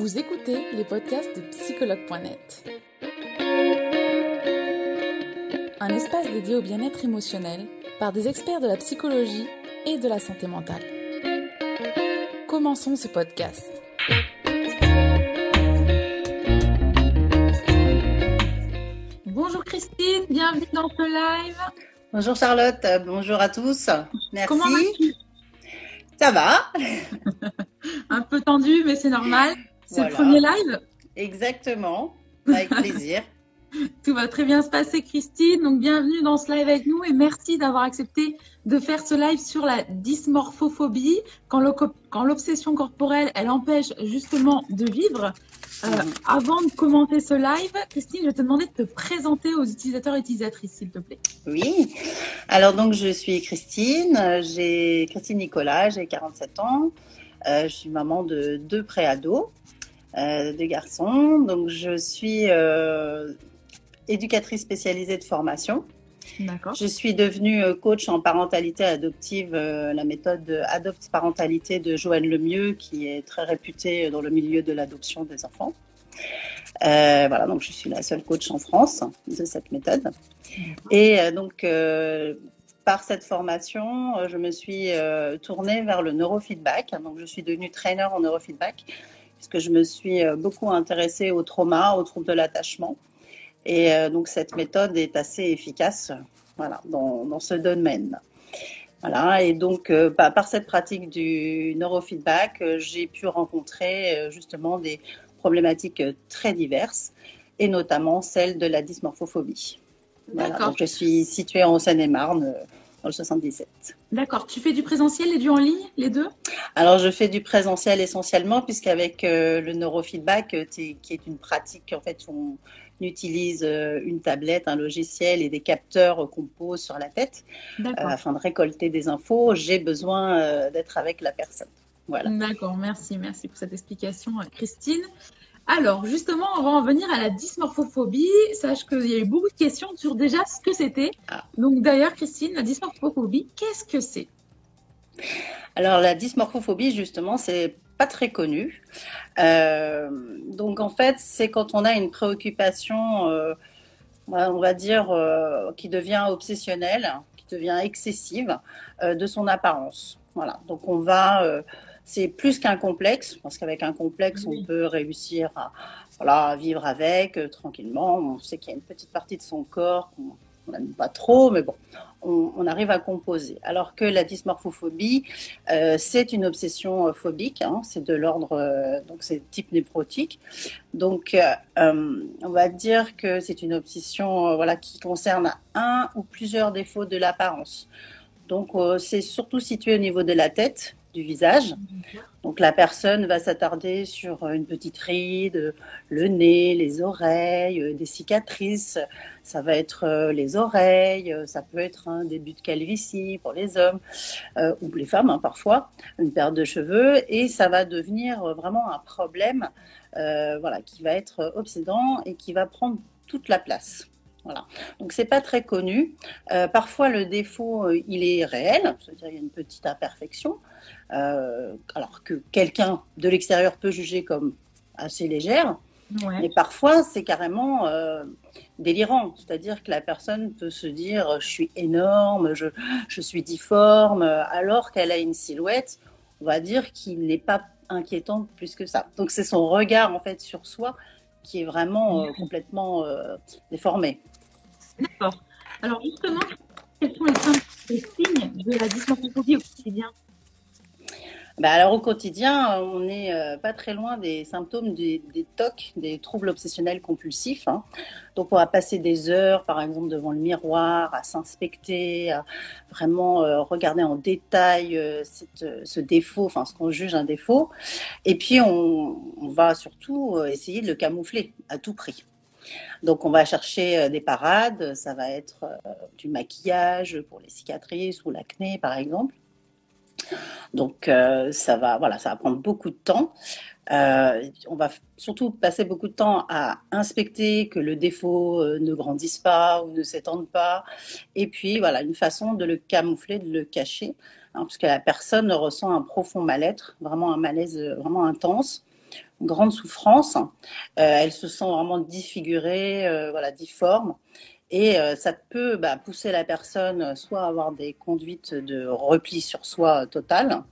Vous écoutez les podcasts de psychologue.net. Un espace dédié au bien-être émotionnel par des experts de la psychologie et de la santé mentale. Commençons ce podcast. Bonjour Christine, bienvenue dans ce live. Bonjour Charlotte, bonjour à tous. Merci. Comment vas-tu? Ça va? Un peu tendu, mais c'est normal. C'est le premier live Exactement, avec plaisir. Tout va très bien se passer, Christine. Donc, bienvenue dans ce live avec nous et merci d'avoir accepté de faire ce live sur la dysmorphophobie, quand l'obsession corporelle, elle empêche justement de vivre. Euh, avant de commenter ce live, Christine, je vais te demander de te présenter aux utilisateurs et utilisatrices, s'il te plaît. Oui. Alors, donc, je suis Christine. J'ai Christine Nicolas, j'ai 47 ans. Euh, je suis maman de deux préados, euh, deux garçons. Donc, je suis euh, éducatrice spécialisée de formation. D'accord. Je suis devenue euh, coach en parentalité adoptive, euh, la méthode Adopt Parentalité de Joanne Lemieux, qui est très réputée dans le milieu de l'adoption des enfants. Euh, voilà, donc je suis la seule coach en France de cette méthode. Et donc, euh, par cette formation, je me suis euh, tournée vers le neurofeedback. Donc, je suis devenue trainer en neurofeedback, puisque je me suis euh, beaucoup intéressée au trauma, aux troubles de l'attachement. Et euh, donc, cette méthode est assez efficace voilà, dans, dans ce domaine. Voilà, et donc, euh, bah, par cette pratique du neurofeedback, euh, j'ai pu rencontrer euh, justement des problématiques très diverses, et notamment celle de la dysmorphophobie. Voilà, donc je suis située en Seine-et-Marne, dans le 77. D'accord. Tu fais du présentiel et du en ligne, les deux? Alors, je fais du présentiel essentiellement, puisqu'avec euh, le neurofeedback, euh, qui est une pratique, en fait, on utilise euh, une tablette, un logiciel et des capteurs euh, qu'on pose sur la tête afin de récolter des infos. J'ai besoin d'être avec la personne. Voilà. D'accord, merci, merci pour cette explication, Christine. Alors, justement, on va en venir à la dysmorphophobie. Sache qu'il y a eu beaucoup de questions sur déjà ce que c'était. Ah. Donc, d'ailleurs, Christine, la dysmorphophobie, qu'est-ce que c'est? Alors, la dysmorphophobie, justement, c'est pas très connu. Euh, donc, en fait, c'est quand on a une préoccupation, euh, on va dire, euh, qui devient obsessionnelle, qui devient excessive de son apparence. Voilà. Donc, on va. C'est plus qu'un complexe, parce qu'avec un complexe, on peut réussir à, voilà, vivre avec euh, tranquillement. On sait qu'il y a une petite partie de son corps qu'on on n'aime pas trop, mais bon, on, on arrive à composer. Alors que la dysmorphophobie, euh, c'est une obsession euh, phobique, hein, c'est de l'ordre, euh, donc c'est type néphrotique. Donc, euh, on va dire que c'est une obsession voilà, qui concerne un ou plusieurs défauts de l'apparence. Donc, c'est surtout situé au niveau de la tête, du visage. Donc, la personne va s'attarder sur une petite ride, le nez, les oreilles, euh, des cicatrices. Ça va être euh, les oreilles, euh, ça peut être un début de calvitie pour les hommes euh, ou les femmes hein, parfois, une perte de cheveux, et ça va devenir vraiment un problème, euh, voilà, qui va être obsédant et qui va prendre toute la place. Voilà. Donc c'est pas très connu. Euh, parfois le défaut euh, il est réel, c'est-à-dire il y a une petite imperfection, euh, alors que quelqu'un de l'extérieur peut juger comme assez légère. Ouais. Mais parfois, c'est carrément délirant. C'est-à-dire que la personne peut se dire je suis énorme, je, je suis difforme, alors qu'elle a une silhouette, on va dire, qui n'est pas inquiétante plus que ça. Donc, c'est son regard, en fait, sur soi qui est vraiment euh, complètement euh, déformé. D'accord. Alors, justement, quels sont les signes de la dysmorphophobie au quotidien Bah, alors, au quotidien, on n'est euh, pas très loin des symptômes des, des TOC, des troubles obsessionnels compulsifs. hein. Donc, on va passer des heures, par exemple, devant le miroir, à s'inspecter, à vraiment euh, regarder en détail euh, ce défaut, enfin, ce qu'on juge un défaut. Et puis, on, va surtout essayer de le camoufler à tout prix. Donc, on va chercher euh, des parades. Ça va être euh, du maquillage pour les cicatrices ou l'acné, par exemple. Donc, euh, ça va, voilà, ça va prendre beaucoup de temps. On va surtout passer beaucoup de temps à inspecter que le défaut ne grandisse pas ou ne s'étende pas. Et puis, voilà, une façon de le camoufler, de le cacher, hein, parce que la personne ressent un profond mal-être, vraiment un malaise vraiment intense. Grande souffrance. elle se sent vraiment défigurée, voilà, difforme. Et ça peut bah, pousser la personne soit à avoir des conduites de repli sur soi total,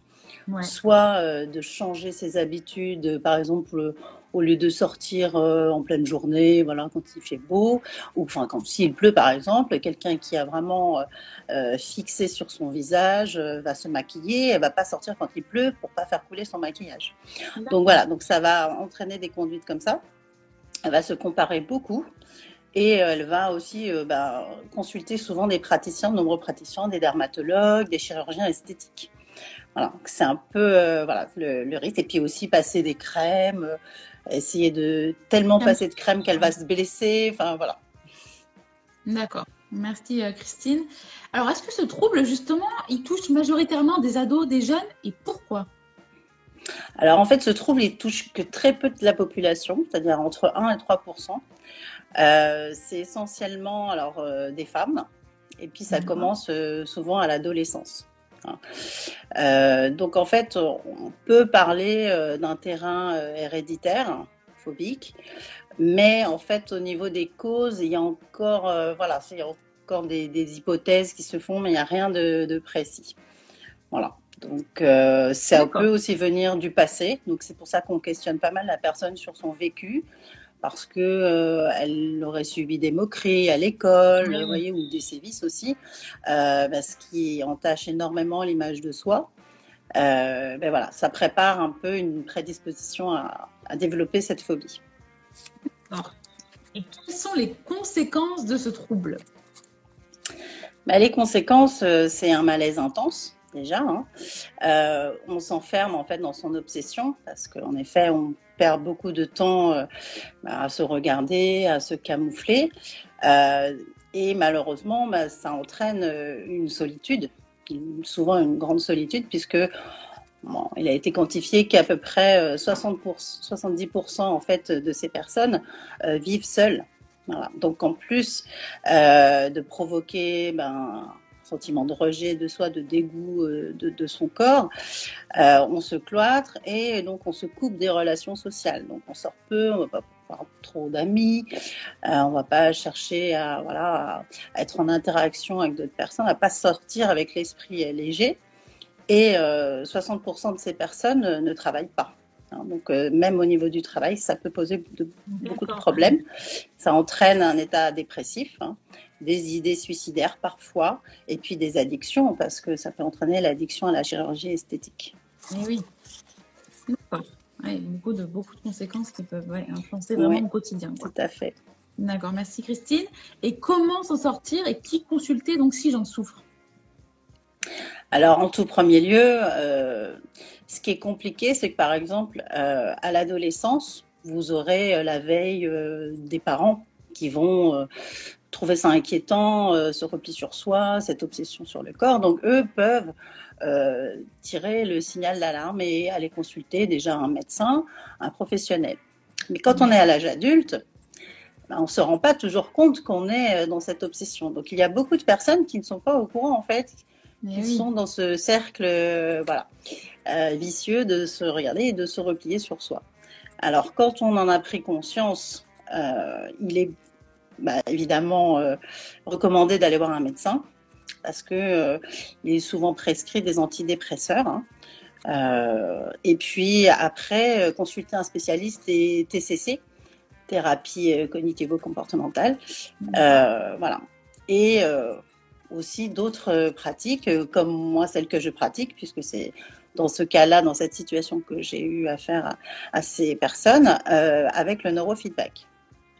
soit de changer ses habitudes, par exemple au lieu de sortir euh, en pleine journée, voilà, quand il fait beau, ou enfin quand s'il pleut par exemple, quelqu'un qui a vraiment euh, euh, fixé sur son visage va se maquiller, elle va pas sortir quand il pleut pour pas faire couler son maquillage. Donc voilà, donc ça va entraîner des conduites comme ça. Elle va se comparer beaucoup. Et elle va aussi bah, consulter souvent des praticiens, de nombreux praticiens, des dermatologues, des chirurgiens esthétiques. Voilà, c'est un peu voilà, le, le, risque. Et puis aussi passer des crèmes, essayer de tellement passer de crème qu'elle va se blesser. Enfin, voilà. D'accord. Merci euh, Christine. Alors, est-ce que ce trouble, justement, il touche majoritairement des ados, des jeunes et pourquoi? Alors, en fait, ce trouble, il touche que très peu de la population, c'est-à-dire entre 1 et 3% euh, C'est essentiellement alors, euh, des femmes et puis ça commence souvent à l'adolescence. Hein. Euh, donc en fait, on peut parler euh, d'un terrain euh, héréditaire, phobique, mais en fait, au niveau des causes, il y a encore, voilà, il y a encore des, hypothèses qui se font, mais il n'y a rien de, précis. Voilà. Donc, ça peut aussi venir du passé. Donc, c'est pour ça qu'on questionne pas mal la personne sur son vécu parce que euh, elle aurait subi des moqueries à l'école, vous voyez, ou des sévices aussi, euh, bah, ce qui entache énormément l'image de soi. Euh, ben voilà, ça prépare un peu une prédisposition à, développer cette phobie. Et quelles sont les conséquences de ce trouble? Ben, Les conséquences, c'est un malaise intense déjà. Hein. on s'enferme en fait dans son obsession parce qu'en effet, on perd beaucoup de temps euh, bah, à se regarder, à se camoufler. Euh, et malheureusement, bah, ça entraîne euh, une solitude, souvent une grande solitude, puisque il a été quantifié qu'à peu près 60 70% en fait de ces personnes vivent seules. Donc en plus de provoquer ben, sentiment de rejet de soi, de dégoût euh, de, son corps, euh, on se cloître et donc on se coupe des relations sociales. Donc on sort peu, on va pas avoir trop d'amis, euh, on va pas chercher à, voilà, à être en interaction avec d'autres personnes, à pas sortir avec l'esprit léger. Et 60% de ces personnes ne travaillent pas. Hein. donc même au niveau du travail, ça peut poser beaucoup de problèmes. Ça entraîne un état dépressif. Hein des idées suicidaires parfois, et puis des addictions, parce que ça peut entraîner l'addiction à la chirurgie esthétique. Et oui, d'accord. beaucoup, de, beaucoup de conséquences qui peuvent influencer vraiment le quotidien. Tout à fait. D'accord, merci Christine. Et comment s'en sortir et qui consulter donc si j'en souffre? Alors, en tout premier lieu, euh, ce qui est compliqué, c'est que par exemple, euh, à l'adolescence, vous aurez euh, la veille des parents qui vont trouver ça inquiétant, euh, ce repli sur soi, cette obsession sur le corps. Donc eux peuvent euh, tirer le signal d'alarme et aller consulter déjà un médecin, un professionnel. Mais quand on est à l'âge adulte, ben, on ne se rend pas toujours compte qu'on est euh, dans cette obsession. Donc il y a beaucoup de personnes qui ne sont pas au courant en fait, qui sont dans ce cercle voilà, vicieux de se regarder et de se replier sur soi. Alors quand on en a pris conscience, il est bah, évidemment euh, d'aller voir un médecin parce que euh, il est souvent prescrit des antidépresseurs. Hein. Euh, et puis après, consulter un spécialiste et TCC, thérapie cognitivo-comportementale. voilà. Et aussi d'autres pratiques, comme moi, celle que je pratique, puisque c'est dans ce cas-là, dans cette situation que j'ai eu affaire à, à ces personnes, avec le neurofeedback.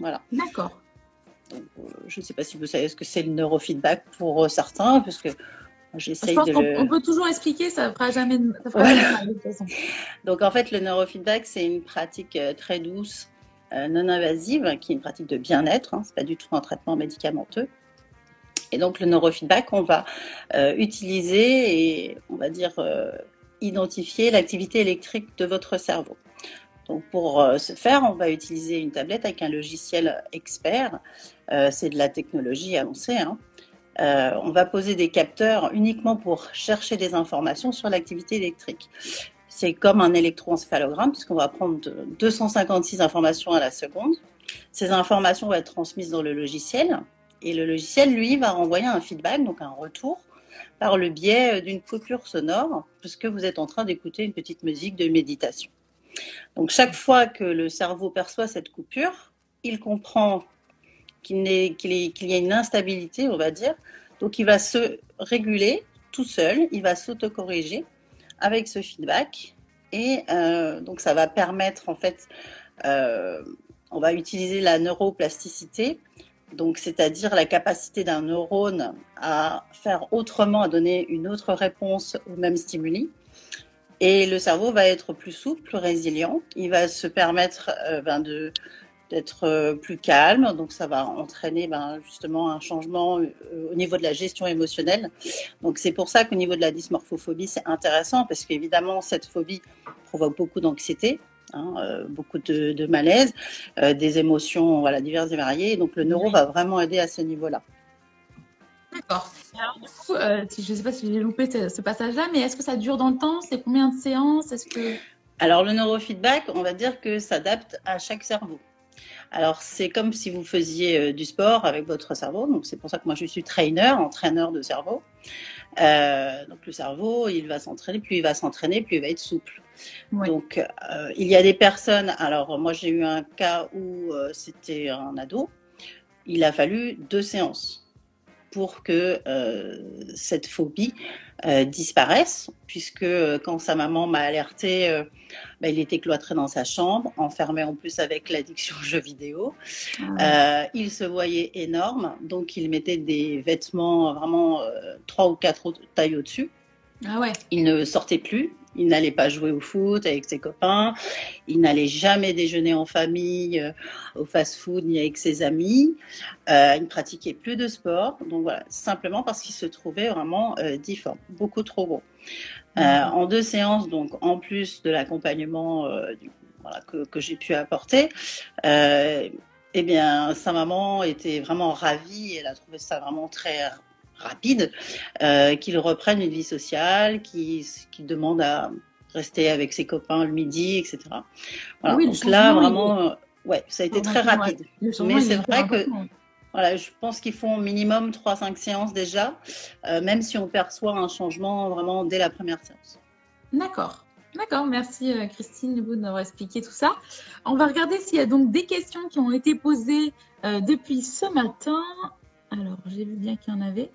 Voilà. D'accord. Euh, je ne sais pas si vous savez ce que c'est le neurofeedback pour euh, certains, parce que j'essaye de. Le... On peut toujours expliquer, ça ne fera jamais de, façon. Donc en fait, le neurofeedback, c'est une pratique euh, très douce, non invasive, qui est une pratique de bien-être. Hein, c'est pas du tout un traitement médicamenteux. Et donc le neurofeedback, on va utiliser et on va dire identifier l'activité électrique de votre cerveau. Pour ce faire, on va utiliser une tablette avec un logiciel expert euh, c'est de la technologie avancée. Hein. Euh, on va poser des capteurs uniquement pour chercher des informations sur l'activité électrique. c'est comme un électroencéphalogramme, puisqu'on va prendre 256 informations à la seconde. Ces informations vont être transmises dans le logiciel, et le logiciel, lui, va renvoyer un feedback, donc un retour, par le biais d'une coupure sonore, puisque vous êtes en train d'écouter une petite musique de méditation. Donc chaque fois que le cerveau perçoit cette coupure, il comprend qu'il y a une instabilité, on va dire. Donc il va se réguler tout seul, il va s'autocorriger avec ce feedback. Et euh, donc ça va permettre en fait, euh, on va utiliser la neuroplasticité, donc c'est-à-dire la capacité d'un neurone à faire autrement, à donner une autre réponse au même stimuli. Et le cerveau va être plus souple, plus résilient. Il va se permettre euh, ben, de d'être euh, plus calme. Donc, ça va entraîner ben, justement un changement euh, au niveau de la gestion émotionnelle. Donc, c'est pour ça qu'au niveau de la dysmorphophobie, c'est intéressant parce qu'évidemment, cette phobie provoque beaucoup d'anxiété. Hein, beaucoup de, malaise, des émotions voilà, diverses et variées. Donc le neuro va vraiment aider à ce niveau-là. D'accord. Alors, du coup, euh, je ne sais pas si j'ai loupé ce, passage-là, mais est-ce que ça dure dans le temps? C'est combien de séances? Est-ce que... Alors, le neurofeedback, on va dire que s'adapte à chaque cerveau. Alors, c'est comme si vous faisiez euh, du sport avec votre cerveau. Donc, c'est pour ça que moi, je suis trainer, entraîneur de cerveau. Euh, donc, le cerveau, il va s'entraîner. Plus il va s'entraîner, plus il va être souple. Donc, il y a des personnes. Alors, moi, j'ai eu un cas où c'était un ado. Il a fallu deux séances pour que euh, cette phobie euh, disparaisse, puisque euh, quand sa maman m'a alerté, bah, il était cloîtré dans sa chambre, enfermé en plus avec l'addiction aux jeux vidéo. Ah il se voyait énorme, donc il mettait des vêtements vraiment trois ou quatre tailles au-dessus. Ah ouais. Il ne sortait plus, il n'allait pas jouer au foot avec ses copains. Il n'allait jamais déjeuner en famille, euh, au fast-food, ni avec ses amis. Euh, il ne pratiquait plus de sport. Donc voilà, simplement parce qu'il se trouvait vraiment euh, difforme, beaucoup trop gros. Mmh. en deux séances, donc en plus de l'accompagnement que, que j'ai pu apporter, eh bien, sa maman était vraiment ravie. Elle a trouvé ça vraiment très rapide, euh, qu'il reprenne une vie sociale, qu'il demande à rester avec ses copains le midi, etc. Voilà. Donc là, vraiment, euh, ouais, ça a été très rapide. Mais c'est vrai que voilà, je pense qu'il faut au minimum 3-5 séances déjà, euh, même si on perçoit un changement vraiment dès la première séance. D'accord. D'accord, merci Christine d'avoir expliqué tout ça. On va regarder s'il y a donc des questions qui ont été posées depuis ce matin. Alors, j'ai vu bien qu'il y en avait.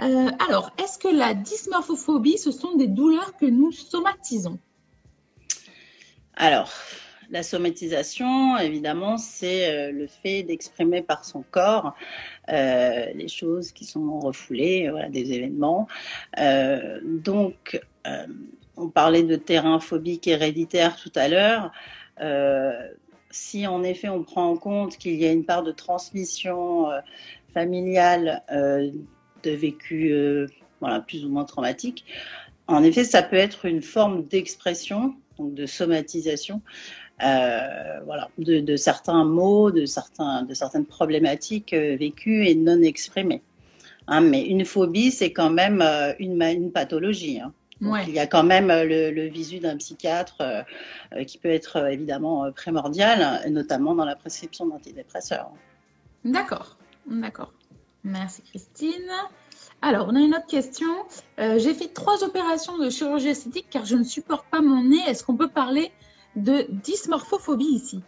Euh, alors, est-ce que la dysmorphophobie, ce sont des douleurs que nous somatisons? Alors, la somatisation, évidemment, c'est euh, le fait d'exprimer par son corps euh, les choses qui sont refoulées, voilà, des événements. donc, on parlait de terrain phobique héréditaire tout à l'heure. si en effet on prend en compte qu'il y a une part de transmission familiale de vécu euh, voilà, plus ou moins traumatique. En effet, ça peut être une forme d'expression, donc de somatisation, euh, voilà, de, certains mots, de, certains, de certaines problématiques euh, vécues et non exprimées. Hein, mais une phobie, c'est quand même une, une pathologie. Hein. Il y a quand même le, visu d'un psychiatre qui peut être évidemment primordial, notamment dans la prescription d'antidépresseurs. D'accord, d'accord. Merci Christine. Alors, on a une autre question. Euh, j'ai fait trois opérations de chirurgie esthétique car je ne supporte pas mon nez. Est-ce qu'on peut parler de dysmorphophobie ici?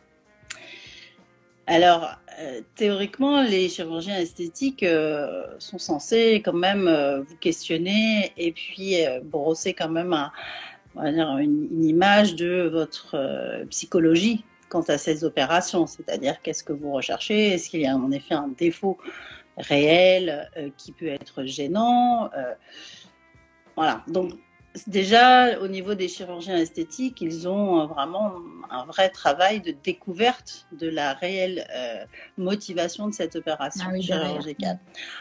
Alors, euh, théoriquement, les chirurgiens esthétiques euh, sont censés quand même vous questionner et puis brosser quand même une, image de votre psychologie quant à ces opérations. C'est-à-dire, qu'est-ce que vous recherchez? Est-ce qu'il y a en effet un défaut réel euh, qui peut être gênant. Euh, voilà, donc déjà au niveau des chirurgiens esthétiques, ils ont vraiment un vrai travail de découverte de la réelle euh, motivation de cette opération ah chirurgicale.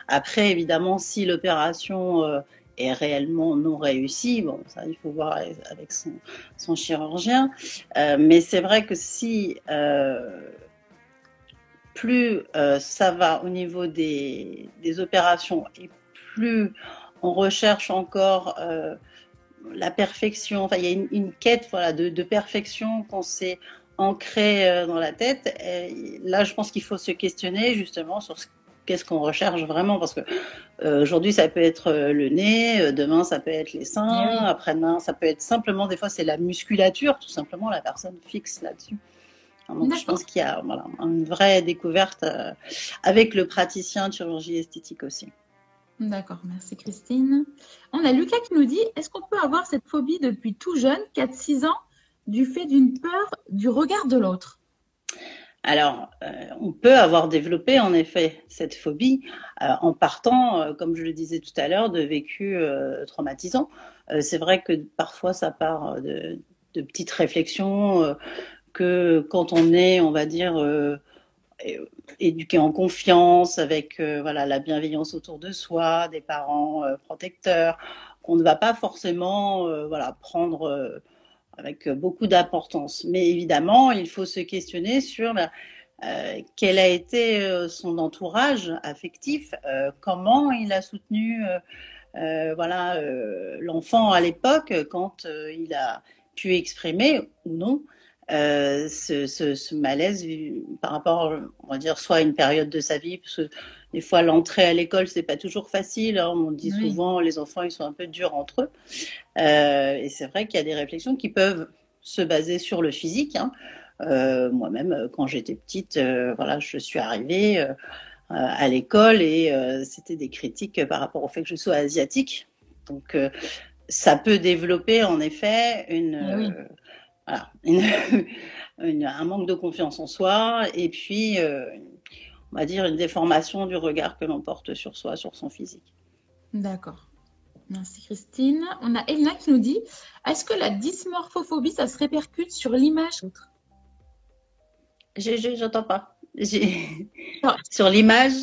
Après, évidemment, si l'opération est réellement non réussie, bon, ça il faut voir avec son, chirurgien, mais c'est vrai que si plus euh, ça va au niveau des, opérations et plus on recherche encore euh, la perfection. Enfin, il y a une, quête voilà, de, perfection qu'on s'est ancré euh, dans la tête. Là, je pense qu'il faut se questionner justement sur qu'est-ce qu'on recherche vraiment parce que euh, aujourd'hui ça peut être euh, le nez, demain ça peut être les seins, eh après-demain ça peut être simplement des fois c'est la musculature, tout simplement la personne fixe là-dessus. Donc je pense qu'il y a voilà, une vraie découverte avec le praticien de chirurgie esthétique aussi. D'accord, merci Christine. On a Lucas qui nous dit est-ce qu'on peut avoir cette phobie depuis tout jeune, 4-6 ans, du fait d'une peur du regard de l'autre? Alors, euh, on peut avoir développé en effet cette phobie euh, en partant, euh, comme je le disais tout à l'heure, de vécus traumatisants. c'est vrai que parfois ça part de, de petites réflexions que quand on est, on va dire, éduqué en confiance, avec voilà la bienveillance autour de soi, des parents protecteurs, qu'on ne va pas forcément voilà prendre avec beaucoup d'importance. Mais évidemment, il faut se questionner sur bah, quel a été son entourage affectif, comment il a soutenu voilà l'enfant à l'époque quand il a pu exprimer ou non euh, ce, malaise par rapport, on va dire, soit à une période de sa vie, parce que des fois l'entrée à l'école c'est pas toujours facile. Hein. on dit souvent les enfants ils sont un peu durs entre eux, euh, et c'est vrai qu'il y a des réflexions qui peuvent se baser sur le physique. Hein. Euh, Moi-même, quand j'étais petite, euh, voilà, je suis arrivée à l'école et c'était des critiques par rapport au fait que je sois asiatique. Donc ça peut développer en effet une un manque de confiance en soi et puis, on va dire, une déformation du regard que l'on porte sur soi, sur son physique. D'accord. Merci Christine. On a Elena qui nous dit Est-ce que la dysmorphophobie, ça se répercute sur l'image J'entends pas. sur l'image?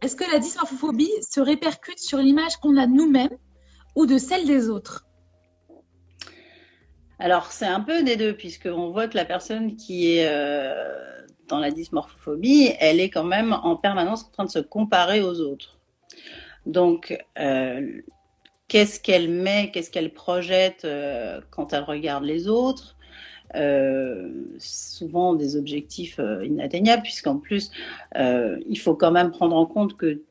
Est-ce que la dysmorphophobie se répercute sur l'image qu'on a nous-mêmes ou de celle des autres? Alors, c'est un peu des deux, puisqu'on voit que la personne qui est euh, la dysmorphophobie, elle est quand même en permanence en train de se comparer aux autres. Donc, euh, qu'est-ce qu'elle met, qu'est-ce qu'elle projette euh, quand elle regarde les autres? Souvent des objectifs inatteignables, puisqu'en plus, il faut quand même prendre en compte que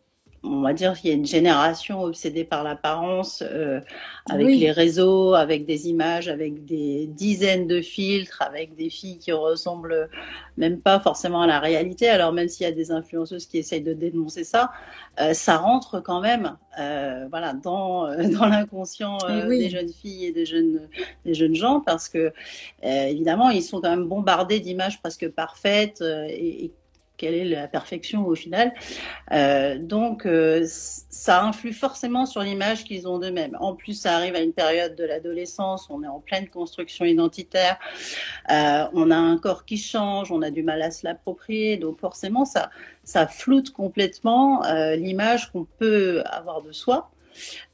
on va dire qu'il y a une génération obsédée par l'apparence, euh, avec les réseaux, avec des images, avec des dizaines de filtres, avec des filles qui ressemblent même pas forcément à la réalité. Alors même s'il y a des influenceuses qui essayent de dénoncer ça, euh, ça rentre quand même, euh, voilà, dans dans l'inconscient eh des jeunes filles et des jeunes des jeunes gens, parce que évidemment ils sont quand même bombardés d'images presque parfaites et, et quelle est la perfection au final. Euh, donc, euh, ça influe forcément sur l'image qu'ils ont d'eux-mêmes. En plus, ça arrive à une période de l'adolescence, on est en pleine construction identitaire, euh, on a un corps qui change, on a du mal à se l'approprier, donc forcément, ça, ça floute complètement l'image qu'on peut avoir de soi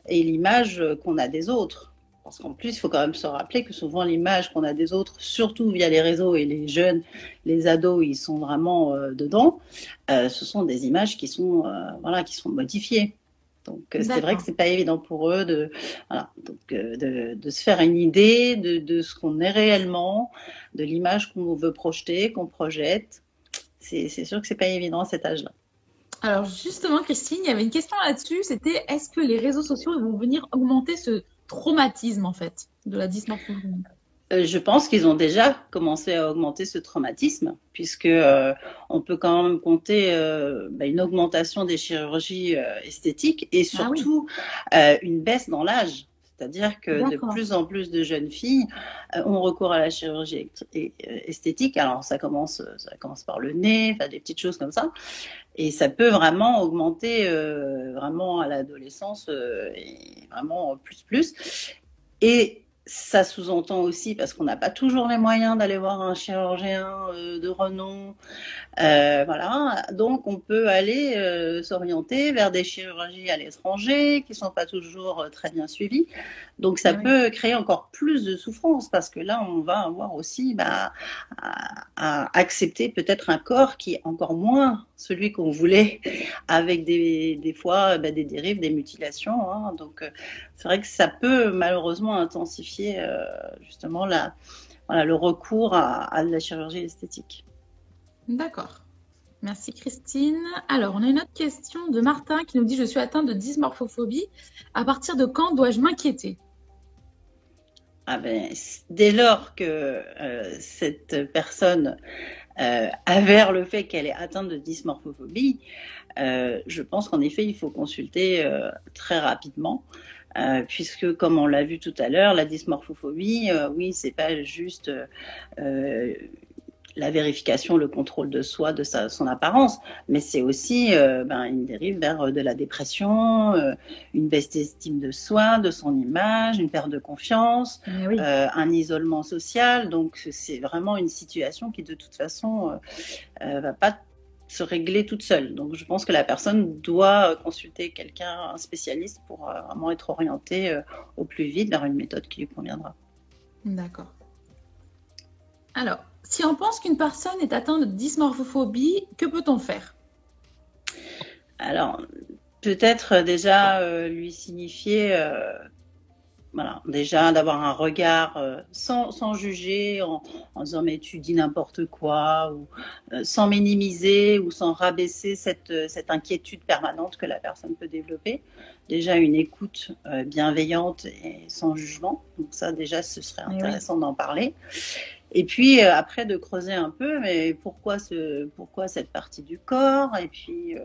et l'image qu'on a des autres. Parce qu'en plus, il faut quand même se rappeler que souvent l'image qu'on a des autres, surtout via les réseaux et les jeunes, les ados, ils sont vraiment euh, dedans. Euh, ce sont des images qui sont, euh, voilà, qui sont modifiées. Donc c'est vrai que c'est pas évident pour eux de, voilà, donc, de, de, se faire une idée de, de ce qu'on est réellement, de l'image qu'on veut projeter, qu'on projette. C'est sûr que c'est pas évident à cet âge-là. Alors justement, Christine, il y avait une question là-dessus. C'était est-ce que les réseaux sociaux vont venir augmenter ce traumatisme en fait de la dysmorphie euh, je pense qu'ils ont déjà commencé à augmenter ce traumatisme, puisque euh, on peut quand même compter euh, bah, une augmentation des chirurgies esthétiques et ah surtout une baisse dans l'âge. C'est-à-dire que de plus en plus de jeunes filles ont recours à la chirurgie esthétique. Alors ça commence, ça commence par le nez, enfin des petites choses comme ça, et ça peut vraiment augmenter vraiment à l'adolescence et vraiment plus plus. Et ça sous-entend aussi, parce qu'on n'a pas toujours les moyens d'aller voir un chirurgien euh, de renom, euh, voilà. Donc, on peut aller euh, s'orienter vers des chirurgies à l'étranger qui sont pas toujours très bien suivies. Donc, ça peut créer encore plus de souffrance parce que là, on va avoir aussi bah, à, accepter peut-être un corps qui est encore moins celui qu'on voulait, avec des, des fois bah, des dérives, des mutilations. Hein. Donc, c'est vrai que ça peut malheureusement intensifier justement la, voilà, le recours à, la chirurgie esthétique. D'accord. Merci Christine. Alors, on a une autre question de Martin qui nous dit Je suis atteint de dysmorphophobie. À partir de quand dois-je m'inquiéter? Ah ben, Dès lors que euh, cette personne euh, avère le fait qu'elle est atteinte de dysmorphophobie, euh, je pense qu'en effet, il faut consulter très rapidement. Puisque, comme on l'a vu tout à l'heure, la dysmorphophobie, oui, c'est pas juste la vérification, le contrôle de soi, de sa, son apparence, mais c'est aussi ben, une dérive vers de la dépression, une baisse d'estime de soi, de son image, une perte de confiance, oui. un isolement social. Donc, c'est vraiment une situation qui, de toute façon, va pas se régler toute seule. Donc je pense que la personne doit consulter quelqu'un, un spécialiste, pour euh, vraiment être orientée euh, au plus vite vers une méthode qui lui conviendra. D'accord. Alors, si on pense qu'une personne est atteinte de dysmorphophobie, que peut-on faire? Alors, peut-être déjà euh, lui signifier voilà, déjà d'avoir un regard euh, sans, sans, juger, en, en, disant mais tu dis n'importe quoi, ou euh, sans minimiser ou sans rabaisser cette, euh, cette, inquiétude permanente que la personne peut développer. Déjà une écoute euh, bienveillante et sans jugement. Donc ça déjà ce serait intéressant oui. d'en parler. Et puis euh, après de creuser un peu, mais pourquoi, ce, pourquoi cette partie du corps? Et puis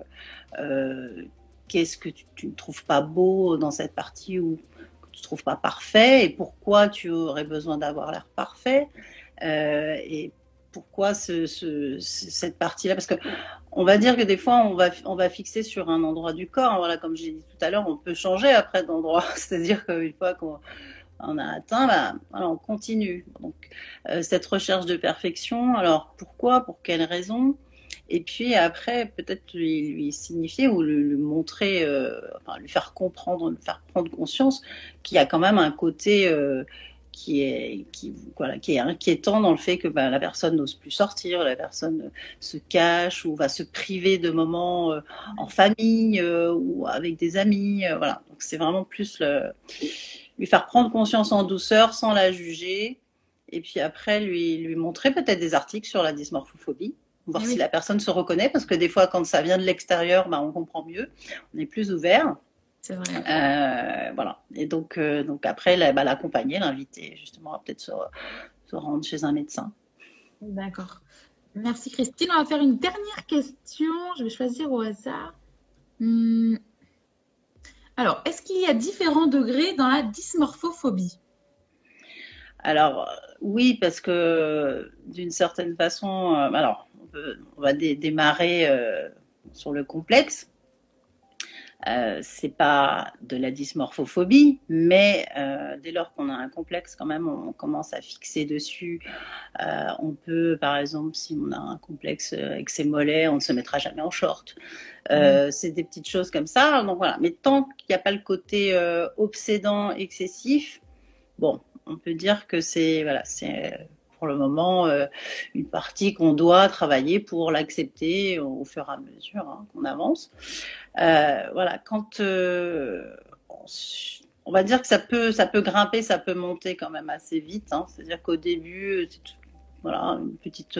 qu'est-ce que tu, ne trouves pas beau dans cette partie où tu ne trouves pas parfait? Et pourquoi tu aurais besoin d'avoir l'air parfait? Euh, et pourquoi ce, ce, cette partie-là? Parce que on va dire que des fois, on va, on va fixer sur un endroit du corps. Voilà, comme j'ai dit tout à l'heure, on peut changer après d'endroit. C'est-à-dire qu'une fois qu'on on a atteint, bah, voilà, on continue. Donc, euh, cette recherche de perfection, alors pourquoi Pour quelles raisons et puis après, peut-être lui, signifier ou lui, montrer, euh, enfin, lui faire comprendre, lui faire prendre conscience qu'il y a quand même un côté euh, qui, est, qui, voilà, qui est inquiétant dans le fait que bah, la personne n'ose plus sortir, la personne se cache ou va se priver de moments euh, en famille euh, ou avec des amis. Euh, voilà. Donc c'est vraiment plus le, lui faire prendre conscience en douceur sans la juger. Et puis après, lui, lui montrer peut-être des articles sur la dysmorphophobie voir oui. si la personne se reconnaît, parce que des fois, quand ça vient de l'extérieur, bah, on comprend mieux, on est plus ouvert. C'est vrai. Euh, voilà. Et donc, euh, donc après, l'accompagner, bah, l'inviter justement à peut-être se, se, rendre chez un médecin. D'accord. Merci Christine. On va faire une dernière question. Je vais choisir au hasard. Hum. Alors, est-ce qu'il y a différents degrés dans la dysmorphophobie? Alors, oui, parce que d'une certaine façon, euh, alors, on va dé démarrer euh, sur le complexe. Euh, c'est pas de la dysmorphophobie, mais euh, dès lors qu'on a un complexe, quand même, on commence à fixer dessus. Euh, on peut, par exemple, si on a un complexe avec ses mollets, on ne se mettra jamais en short. Mmh. C'est des petites choses comme ça. Donc voilà. Mais tant qu'il n'y a pas le côté euh, obsédant excessif, bon, on peut dire que c'est voilà, c'est pour le moment euh, une partie qu'on doit travailler pour l'accepter au fur et à mesure hein, qu'on avance. Euh, voilà, quand euh, on, on, va dire que ça peut, ça peut grimper, ça peut monter quand même assez vite. Hein. C'est-à-dire qu'au début, c'est tout, voilà, une petite,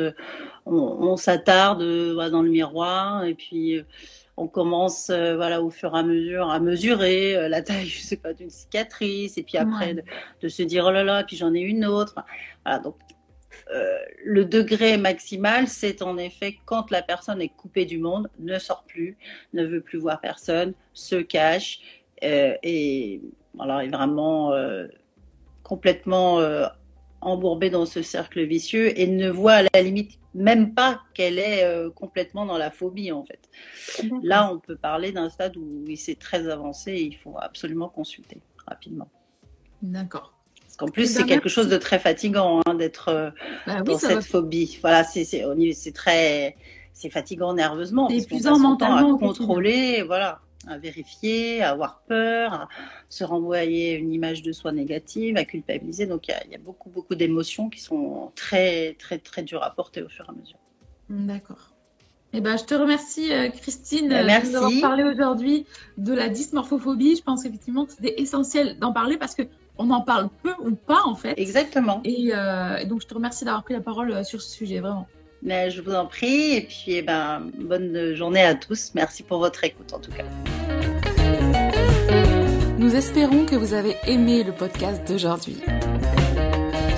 on, on s'attarde voilà, dans le miroir et puis on commence euh, voilà au fur et à mesure à mesurer euh, la taille je sais pas d'une cicatrice et puis après ouais. de, de, se dire oh là là puis j'en ai une autre voilà donc euh, le degré maximal, c'est en effet quand la personne est coupée du monde, ne sort plus, ne veut plus voir personne, se cache euh, et voilà, est vraiment euh, complètement euh, embourbée dans ce cercle vicieux et ne voit à la limite même pas qu'elle est complètement dans la phobie en fait. Là, on peut parler d'un stade où il s'est très avancé et il faut absolument consulter rapidement. D'accord. Qu'en plus, c'est quelque chose de très fatigant hein, d'être euh, bah, dans cette va... phobie. Voilà, c'est très, c'est fatigant nerveusement. C'est épuisant mentalement. À contrôler, voilà, à vérifier, à avoir peur, à se renvoyer une image de soi négative, à culpabiliser. Donc, il y, y, a beaucoup, beaucoup d'émotions qui sont très, très, très dures à porter au fur et à mesure. D'accord. Eh ben, je te remercie, euh, Christine, Ben, de nous avoir merci. parlé aujourd'hui de la dysmorphophobie. Je pense effectivement que c'était essentiel d'en parler parce que on en parle peu ou pas, en fait. Exactement. Et, euh, et donc, je te remercie d'avoir pris la parole euh, sur ce sujet, vraiment. Mais je vous en prie. Et puis, eh ben, bonne journée à tous. Merci pour votre écoute, en tout cas. Nous espérons que vous avez aimé le podcast d'aujourd'hui.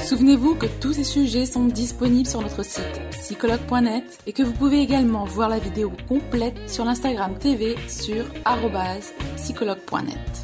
Souvenez-vous que tous ces sujets sont disponibles sur notre site psychologue.net et que vous pouvez également voir la vidéo complète sur l'Instagram TV sur psychologue.net.